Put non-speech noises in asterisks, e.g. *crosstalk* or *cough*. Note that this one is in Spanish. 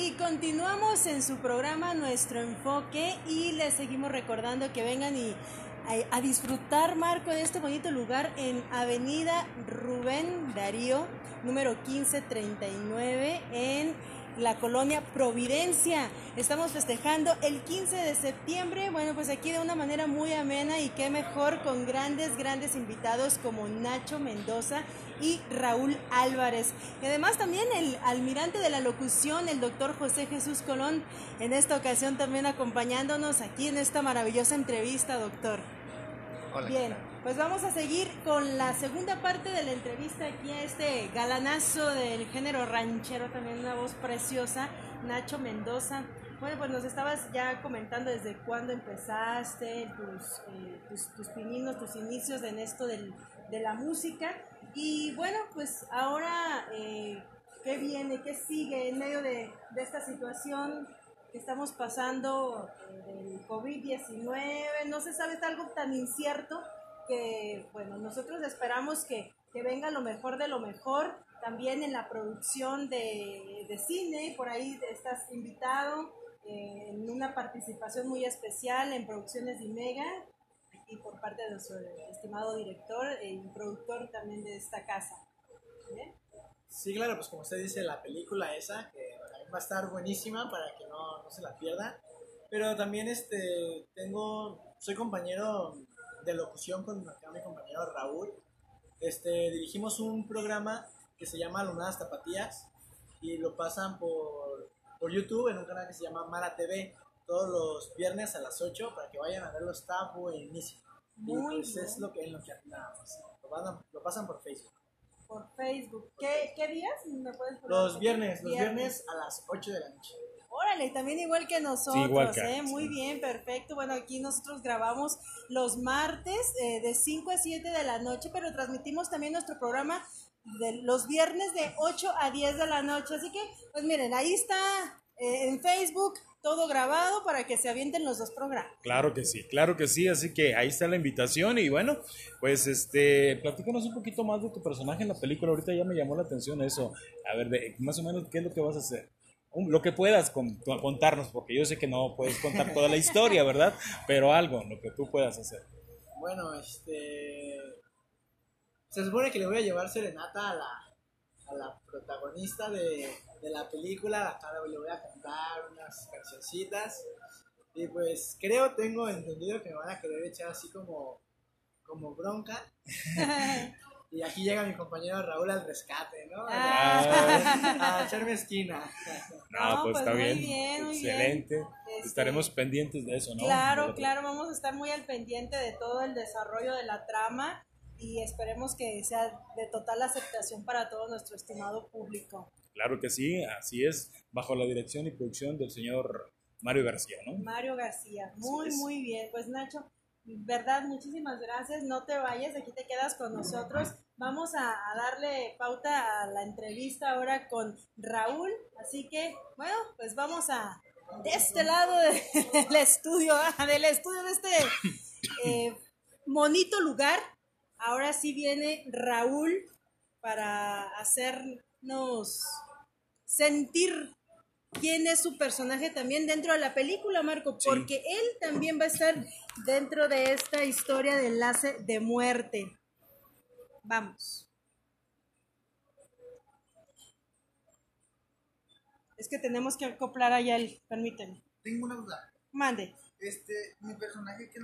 Y continuamos en su programa Nuestro Enfoque y les seguimos recordando que vengan y a, disfrutar, Marco, de este bonito lugar en Avenida Rubén Darío, número 1539, en la colonia Providencia. Estamos festejando el 15 de septiembre, bueno, pues aquí de una manera muy amena y qué mejor con grandes, grandes invitados como Nacho Mendoza y Raúl Álvarez. Y además también el almirante de la locución, el doctor José Jesús Colón, en esta ocasión también acompañándonos aquí en esta maravillosa entrevista, doctor. Hola. Bien, pues vamos a seguir con la segunda parte de la entrevista aquí a este galanazo del género ranchero, también una voz preciosa, Nacho Mendoza. Bueno, pues nos estabas ya comentando desde cuándo empezaste, tus, eh, tus, tus pininos, tus inicios en esto del, de la música. Y bueno, pues ahora, eh, ¿qué viene? ¿Qué sigue en medio de, de esta situación estamos pasando eh, del COVID-19? No se sabe, es algo tan incierto que, bueno, nosotros esperamos que, que venga lo mejor de lo mejor. También en la producción de, de cine, por ahí estás invitado eh, en una participación muy especial en Producciones de Mega y por parte de nuestro estimado director y productor también de esta casa. ¿Bien? Sí, claro, pues como usted dice, la película esa, que va a estar buenísima para que no, no se la pierda. Pero también este, tengo, soy compañero de locución con mi compañero Raúl. Este, dirigimos un programa que se llama Lunadas Tapatías y lo pasan por, por YouTube en un canal que se llama Mara TV todos los viernes a las 8 para que vayan a verlo, está buenísimo. Muy y pues bien. es lo que, en lo que andamos. Lo, lo pasan por Facebook. Por Facebook. ¿Qué, qué días? ¿Me puedes poner? Los viernes, los viernes a las 8 de la noche. Órale, y también igual que nosotros, igual que ¿eh? Muy sí. bien, perfecto. Bueno, aquí nosotros grabamos los martes eh, de 5 a 7 de la noche, pero transmitimos también nuestro programa de los viernes de 8 a 10 de la noche. Así que, pues miren, ahí está eh, en Facebook todo grabado para que se avienten los dos programas. Claro que sí, claro que sí, así que ahí está la invitación y bueno, pues este, platícanos un poquito más de tu personaje en la película, ahorita ya me llamó la atención eso, a ver, de, más o menos qué es lo que vas a hacer, Un- lo que puedas con- contarnos, porque yo sé que no puedes contar toda la historia, ¿verdad? Pero algo, lo que tú puedas hacer. Bueno, este. Se supone que le voy a llevar serenata a la, a la protagonista de, de la película. Acá le voy a cantar unas cancioncitas. Y pues creo, tengo entendido que me van a querer echar así como, como bronca. *laughs* y aquí llega mi compañero Raúl al rescate, ¿no? Ah. A echarme esquina. No, No, pues, pues está muy bien, bien, muy bien. excelente, Este, estaremos pendientes de eso, ¿no? Claro, claro, vamos a estar muy al pendiente de todo el desarrollo de la trama y esperemos que sea de total aceptación para todo nuestro estimado público. Claro que sí, así es, bajo la dirección y producción del señor Mario García, ¿no? Mario García, muy, muy bien. Pues Nacho, verdad, muchísimas gracias. No te vayas, aquí te quedas con nosotros. Vamos a, a darle pauta a la entrevista ahora con Raúl. Así que, bueno, pues vamos a, de este lado de- del estudio, *laughs* del estudio de este eh, bonito lugar. Ahora sí viene Raúl para hacernos sentir quién es su personaje también dentro de la película, Marco, Sí. porque él también va a estar dentro de esta historia de enlace de muerte. Vamos. Es que tenemos que acoplar allá el, permíteme. Tengo una duda. Mande. Este, mi personaje que